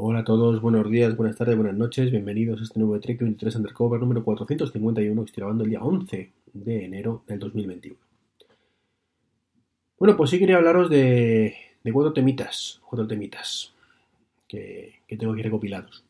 Hola a todos, buenos días, buenas tardes, buenas noches, bienvenidos a este nuevo Trek 23 Undercover número 451 que estoy grabando el día 11 de enero del 2021. Bueno, pues sí quería hablaros de, cuatro temitas, cuatro temitas que, tengo aquí recopilados.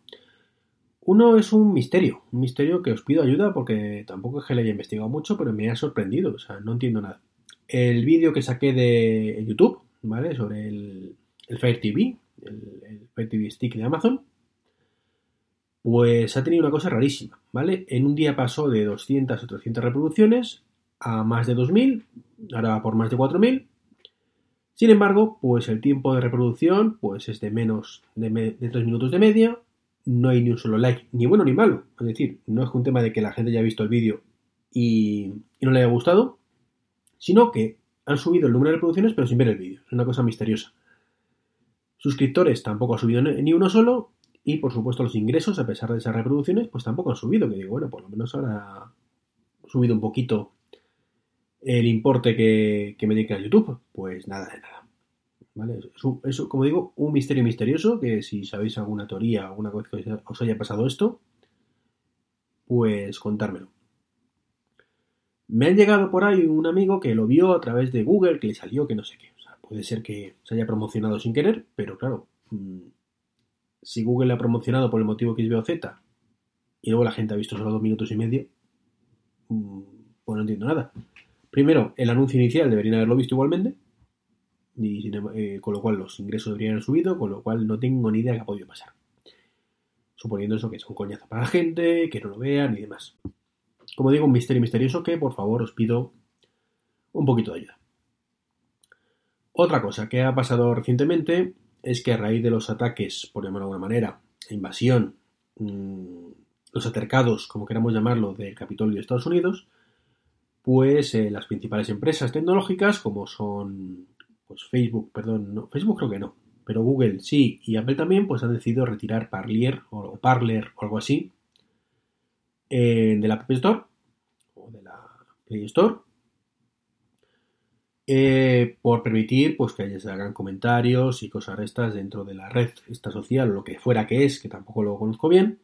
Uno es un misterio, un misterio que os pido ayuda porque tampoco es que le haya investigado mucho, pero me ha sorprendido, o sea, no entiendo nada. El vídeo que saqué de YouTube, ¿vale? Sobre el, el Fire TV, el, Fire TV Stick de Amazon, pues ha tenido una cosa rarísima, ¿vale? En un día pasó de 200 o 300 reproducciones a más de 2000, ahora por más de 4000. Sin embargo, pues el tiempo de reproducción pues es de menos de, de 3 minutos de media, no hay ni un solo like, ni bueno ni malo. Es decir, no es un tema de que la gente haya visto el vídeo y, no le haya gustado, sino que han subido el número de reproducciones pero sin ver el vídeo. Es una cosa misteriosa. Suscriptores tampoco ha subido ni uno solo y por supuesto los ingresos, a pesar de esas reproducciones, pues tampoco han subido. Que digo, bueno, por lo menos ahora subido un poquito el importe que, que me dedica YouTube. Pues nada de nada. ¿Vale? Es, como digo, un misterio misterioso que si sabéis alguna teoría, alguna cosa que os haya pasado esto, pues contármelo. Me ha llegado por ahí un amigo que lo vio a través de Google, que le salió que no sé qué. Puede ser que se haya promocionado sin querer, pero claro, mm, si Google le ha promocionado por el motivo es o Z y luego la gente ha visto solo dos minutos y medio, mm, pues no entiendo nada. Primero, el anuncio inicial deberían haberlo visto igualmente y, eh, con lo cual los ingresos deberían haber subido, con lo cual no tengo ni idea qué ha podido pasar. Suponiendo eso que es un coñazo para la gente, que no lo vean y demás. Como digo, un misterio misterioso que por favor os pido un poquito de ayuda. Otra cosa que ha pasado recientemente es que a raíz de los ataques, por llamarlo de alguna manera, invasión, mm, los atercados, como queramos llamarlo, del Capitolio de Estados Unidos, pues eh, las principales empresas tecnológicas, como son pues Facebook, perdón, no, Facebook creo que no, pero Google sí y Apple también, pues han decidido retirar Parlier o, Parler o algo así eh, de la App Store o de la Play Store eh, por permitir pues que se hagan comentarios y cosas estas dentro de la red esta social o lo que fuera que es, que tampoco lo conozco bien,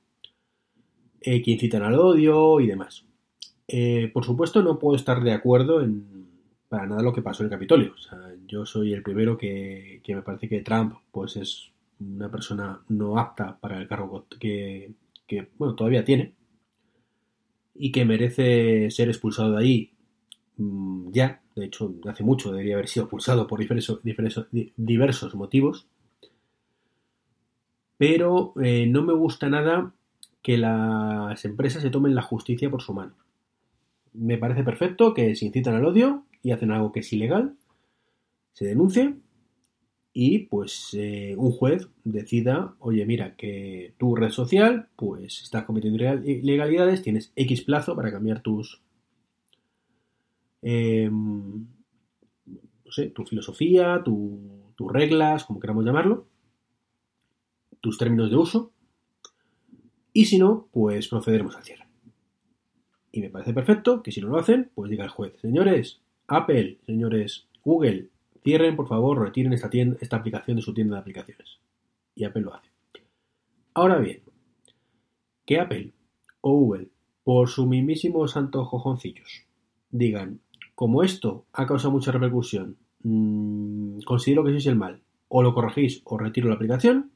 eh, que incitan al odio y demás. por supuesto no puedo estar de acuerdo en para nada lo que pasó en el Capitolio. Yo soy el primero que, me parece que Trump pues es una persona no apta para el cargo que, bueno, todavía tiene y que merece ser expulsado de ahí ya. De hecho, hace mucho debería haber sido expulsado por diversos, diversos, motivos. Pero eh, no me gusta nada que las empresas se tomen la justicia por su mano. Me parece perfecto que se incitan al odio y hacen algo que es ilegal, se denuncia y pues eh, un juez decida, oye, mira, que tu red social pues estás cometiendo ilegalidades, tienes X plazo para cambiar tus... Em, no sé, tu filosofía, tus reglas, como queramos llamarlo, tus términos de uso, y si no, pues procederemos al cierre. Y me parece perfecto que si no lo hacen, pues diga el juez, señores, Apple, señores, Google, cierren por favor, retiren esta, aplicación de su tienda de aplicaciones. Y Apple lo hace. Ahora bien, que Apple o Google, por su mismísimo santo jojoncillos, digan, como esto ha causado mucha repercusión, mmm, considero que sois el mal, o lo corregís o retiro la aplicación,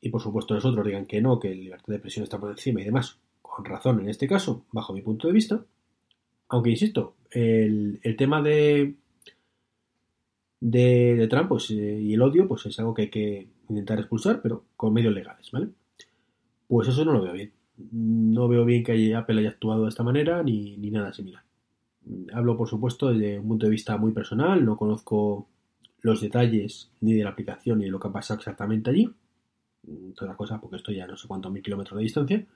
y por supuesto nosotros digan que no, que la libertad de expresión está por encima y demás, con razón en este caso, bajo mi punto de vista, aunque insisto, el, tema de, de, Trump pues, eh, y el odio pues es algo que hay que intentar expulsar, pero con medios legales, ¿vale? Pues eso no lo veo bien. No veo bien que Apple haya actuado de esta manera ni, nada similar. Hablo, por supuesto, desde un punto de vista muy personal, no conozco los detalles ni de la aplicación ni de lo que ha pasado exactamente allí. Toda cosa, porque estoy ya no sé cuántos mil kilómetros de distancia.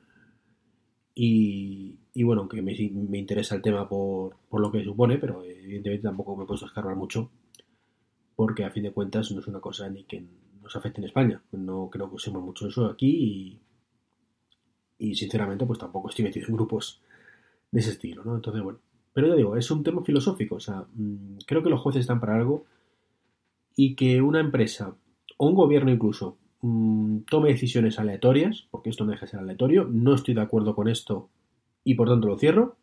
Y, bueno, aunque me, interesa el tema por, lo que supone, pero evidentemente tampoco me he puesto a escarbar mucho, porque a fin de cuentas no es una cosa ni que nos afecte en España. No creo que usemos mucho eso aquí y, y sinceramente pues tampoco estoy metido en grupos de ese estilo, ¿no? Entonces, bueno, pero ya digo, es un tema filosófico, o sea, mm, creo que los jueces están para algo y que una empresa o un gobierno incluso mm, tome decisiones aleatorias, porque esto no deja de ser aleatorio, no estoy de acuerdo con esto y por tanto lo cierro,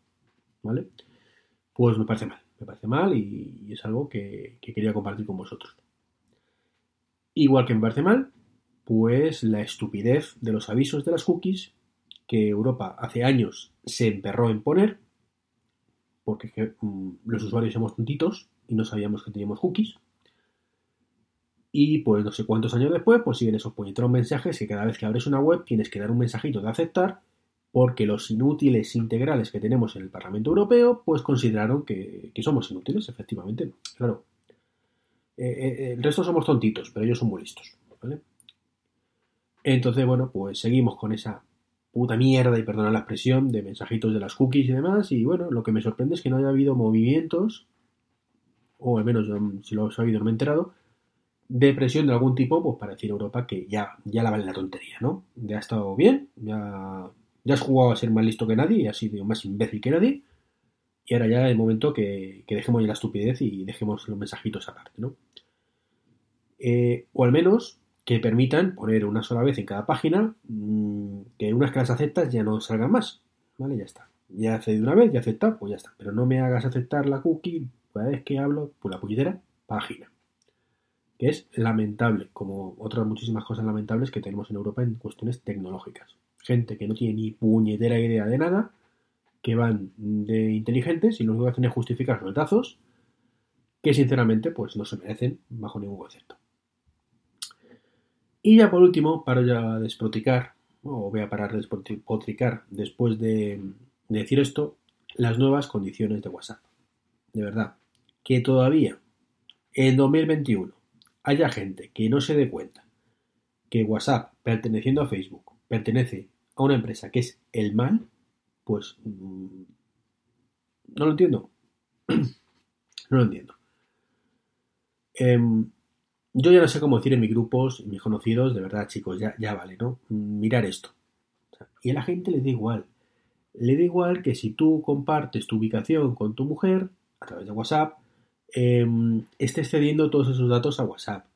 ¿vale? Pues me parece mal, me parece mal y, es algo que, que quería compartir con vosotros. Igual que me parece mal, pues la estupidez de los avisos de las cookies que Europa hace años se emperró en poner porque mm, los usuarios somos tontitos y no sabíamos que teníamos cookies. Y pues no sé cuántos años después, pues siguen esos puñeteros mensajes que cada vez que abres una web tienes que dar un mensajito de aceptar porque los inútiles integrales que tenemos en el Parlamento Europeo pues consideraron que, somos inútiles, efectivamente. Claro. Eh, eh, el resto somos tontitos, pero ellos son muy listos. Entonces, bueno, pues seguimos con esa puta mierda, y perdona la expresión, de mensajitos de las cookies y demás. Y bueno, lo que me sorprende es que no haya habido movimientos, o al menos si lo he sabido no me he enterado, de presión de algún tipo, pues para decir a Europa que ya, ya la vale la tontería, ¿no? Ya ha estado bien, ya, ya has jugado a ser más listo que nadie y has sido más imbécil que nadie. Y ahora ya es el momento que, que dejemos ya la estupidez y dejemos los mensajitos aparte, ¿no? Eh, o al menos que permitan poner una sola vez en cada página mm, que unas que las aceptas ya no salgan más. ¿Vale? Ya está. Ya de una vez, ya acepta, pues ya está. Pero no me hagas aceptar la cookie cada vez que hablo, pues la puñetera página. Que es lamentable, como otras muchísimas cosas lamentables que tenemos en Europa en cuestiones tecnológicas. Gente que no tiene ni puñetera idea de nada, que van de inteligentes y lo único que hacen es justificar los retazos, que sinceramente pues no se merecen bajo ningún concepto. Y ya por último, paro ya de despotricar, o voy a parar de despotricar después de, decir esto, las nuevas condiciones de WhatsApp. De verdad, que todavía en 2021 haya gente que no se dé cuenta que WhatsApp, perteneciendo a Facebook, pertenece a una empresa que es el mal, pues mm, no lo entiendo. no lo entiendo. Em, yo ya no sé cómo decir en mis grupos, en mis conocidos, de verdad, chicos, ya, vale, ¿no? Mirar esto. y a la gente le da igual. Le da igual que si tú compartes tu ubicación con tu mujer a través de WhatsApp, em, estés cediendo todos esos datos a WhatsApp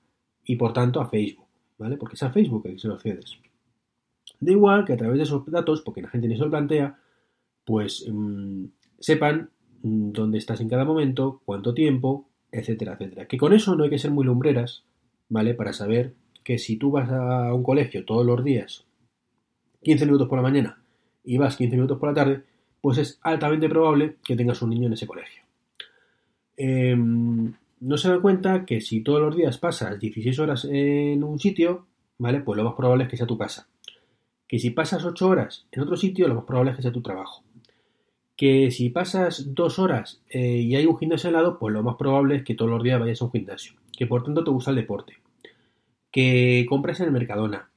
y por tanto a Facebook, ¿vale? Porque es a Facebook que se los cedes. Da igual que a través de esos datos, porque la gente ni se lo plantea, pues em, sepan mm, dónde estás en cada momento, cuánto tiempo, etcétera, etcétera. Que con eso no hay que ser muy lumbreras, ¿vale? Para saber que si tú vas a un colegio todos los días, 15 minutos por la mañana, y vas 15 minutos por la tarde, pues es altamente probable que tengas un niño en ese colegio. Em, no se da cuenta que si todos los días pasas 16 horas en un sitio, ¿vale? Pues lo más probable es que sea tu casa. Que si pasas 8 horas en otro sitio, lo más probable es que sea tu trabajo que si pasas dos horas eh, y hay un gimnasio al lado, pues lo más probable es que todos los días vayas a un gimnasio, que por tanto te gusta el deporte, que compras en el Mercadona,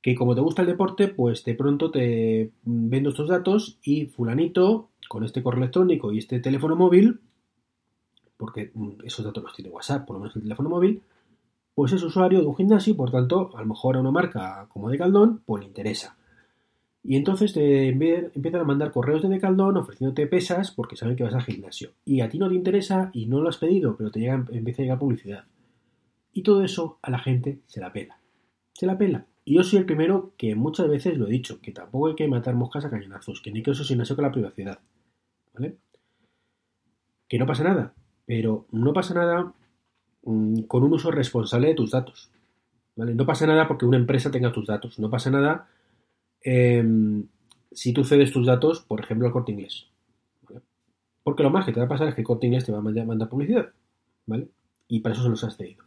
que como te gusta el deporte, pues de pronto te vendo estos datos y fulanito, con este correo electrónico y este teléfono móvil, porque mm, esos datos los tiene WhatsApp, por lo menos el teléfono móvil, pues es usuario de un gimnasio por tanto a lo mejor a una marca como de Caldón, pues le interesa. Y entonces te empiezan a mandar correos de Decaldón ofreciéndote pesas porque saben que vas al gimnasio. Y a ti no te interesa y no lo has pedido, pero te llega, empieza a llegar publicidad. Y todo eso a la gente se la pela. Se la pela. Y yo soy el primero que muchas veces lo he dicho, que tampoco hay que matar moscas a cañonazos, que ni que eso se con la privacidad. ¿Vale? Que no pasa nada. Pero no pasa nada mm, con un uso responsable de tus datos. ¿Vale? No pasa nada porque una empresa tenga tus datos. No pasa nada Em, si tú cedes tus datos, por ejemplo, al corte inglés. Porque lo más que te va a pasar es que el corte inglés te va a mandar publicidad. ¿vale? Y para eso se los has cedido.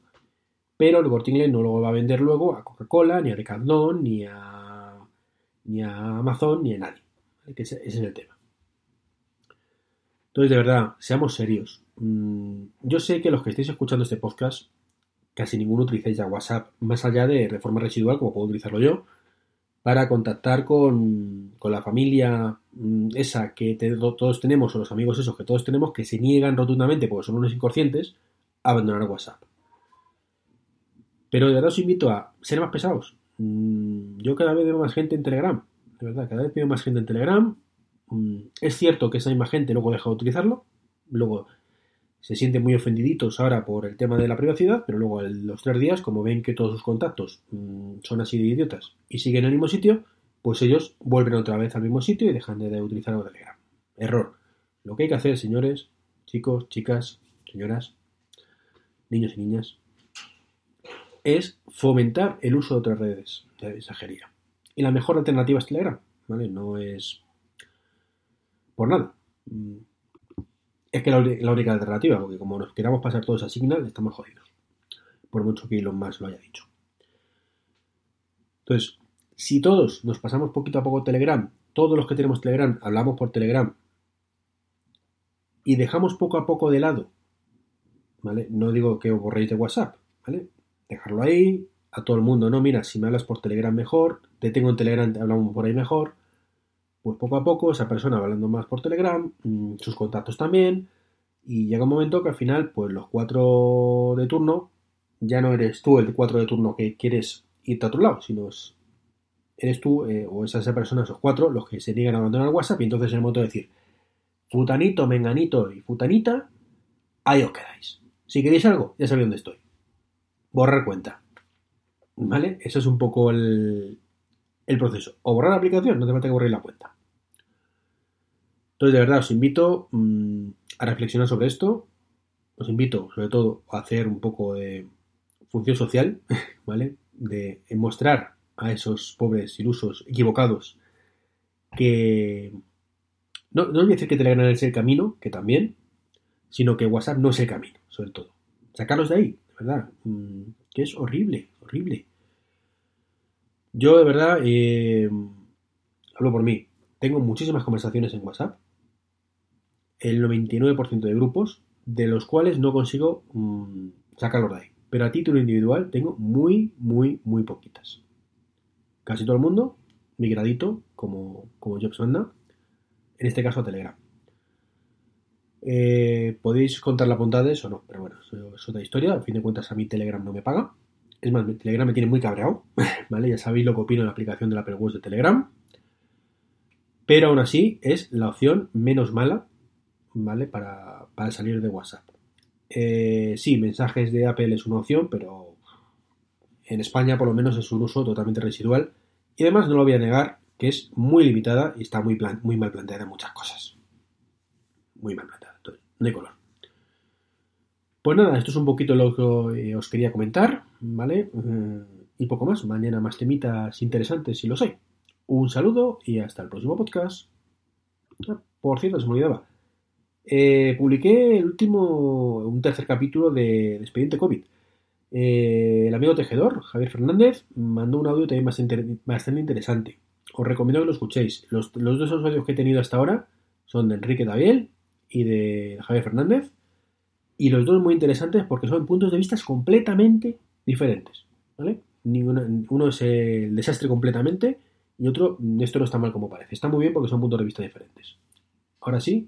Pero el corte inglés no lo va a vender luego a Coca-Cola, ni a Decathlon, ni a, ni a Amazon, ni a nadie. ese, es el tema. Entonces, de verdad, seamos serios. Mm, yo sé que los que estáis escuchando este podcast casi ninguno utilizáis ya WhatsApp, más allá de, de forma residual, como puedo utilizarlo yo, para contactar con, la familia mm, esa que todos tenemos, o los amigos esos que todos tenemos, que se niegan rotundamente, porque son unos inconscientes, a abandonar WhatsApp. Pero de verdad os invito a ser más pesados. Mm, yo cada vez veo más gente en Telegram. De verdad, cada vez veo más gente en Telegram. Mm, es cierto que esa misma gente luego deja de utilizarlo. Luego se sienten muy ofendiditos ahora por el tema de la privacidad, pero luego en los tres días, como ven que todos sus contactos mm, son así de idiotas y siguen en el mismo sitio, pues ellos vuelven otra vez al mismo sitio y dejan de utilizar el Telegram. Error. Lo que hay que hacer, señores, chicos, chicas, señoras, niños y niñas, es fomentar el uso de otras redes de mensajería. Y la mejor alternativa es Telegram, ¿vale? No es por nada. Es que la, la única alternativa, porque como nos queramos pasar todos a Signal, estamos jodidos. Por mucho que Elon Musk lo haya dicho. Entonces, si todos nos pasamos poquito a poco Telegram, todos los que tenemos Telegram hablamos por Telegram y dejamos poco a poco de lado, ¿vale? No digo que os borréis de WhatsApp, ¿vale? Dejarlo ahí, a todo el mundo, no, mira, si me hablas por Telegram mejor, te tengo en Telegram, te hablamos por ahí mejor, pues poco a poco esa persona va hablando más por Telegram, mm, sus contactos también, y llega un momento que al final, pues los cuatro de turno, ya no eres tú el cuatro de turno que quieres irte a otro lado, sino eres tú eh, o esa, esa persona, esos cuatro, los que se niegan a abandonar WhatsApp y entonces es el momento de decir, futanito, menganito y futanita, ahí os quedáis. Si queréis algo, ya sabéis dónde estoy. Borrar cuenta. ¿Vale? Eso es un poco el, el proceso. O borrar la aplicación, no te falta que borrar la cuenta. Entonces, de verdad, os invito mm, a reflexionar sobre esto. Os invito, sobre todo, a hacer un poco de función social, ¿vale? De mostrar a esos pobres ilusos equivocados que no, no voy a decir que Telegram es el camino, que también, sino que WhatsApp no es el camino, sobre todo. Sacarlos de ahí, de verdad, mm, que es horrible, horrible. Yo de verdad, eh, hablo por mí, tengo muchísimas conversaciones en WhatsApp, el 99% de grupos, de los cuales no consigo mmm, sacarlos de ahí. Pero a título individual tengo muy, muy, muy poquitas. Casi todo el mundo migradito, como, como Jobs manda, en este caso a Telegram. Eh, podéis contar la puntada de eso o no, pero bueno, es otra historia. A fin de cuentas, a mí Telegram no me paga. Es más, Telegram me tiene muy cabreado, ¿vale? Ya sabéis lo que opino de la aplicación de la Apple de Telegram. Pero aún así es la opción menos mala, ¿vale? Para, salir de WhatsApp. Eh, sí, mensajes de Apple es una opción, pero en España por lo menos es un uso totalmente residual. Y además no lo voy a negar que es muy limitada y está muy, muy mal planteada en muchas cosas. Muy mal planteada, no hay color. Pues nada, esto es un poquito lo que os quería comentar, ¿vale? Eh, y poco más. Mañana más temitas interesantes si lo sé. Un saludo y hasta el próximo podcast. Ah, por cierto, se me olvidaba. Eh, publiqué el último, un tercer capítulo de, Expediente COVID. el amigo tejedor, Javier Fernández, mandó un audio también bastante, interesante. Os recomiendo que lo escuchéis. Los, dos audios que he tenido hasta ahora son de Enrique Daviel y de Javier Fernández y los dos muy interesantes porque son puntos de vista completamente diferentes. ¿vale? uno es el desastre completamente y otro, esto no está mal como parece. Está muy bien porque son puntos de vista diferentes. Ahora sí,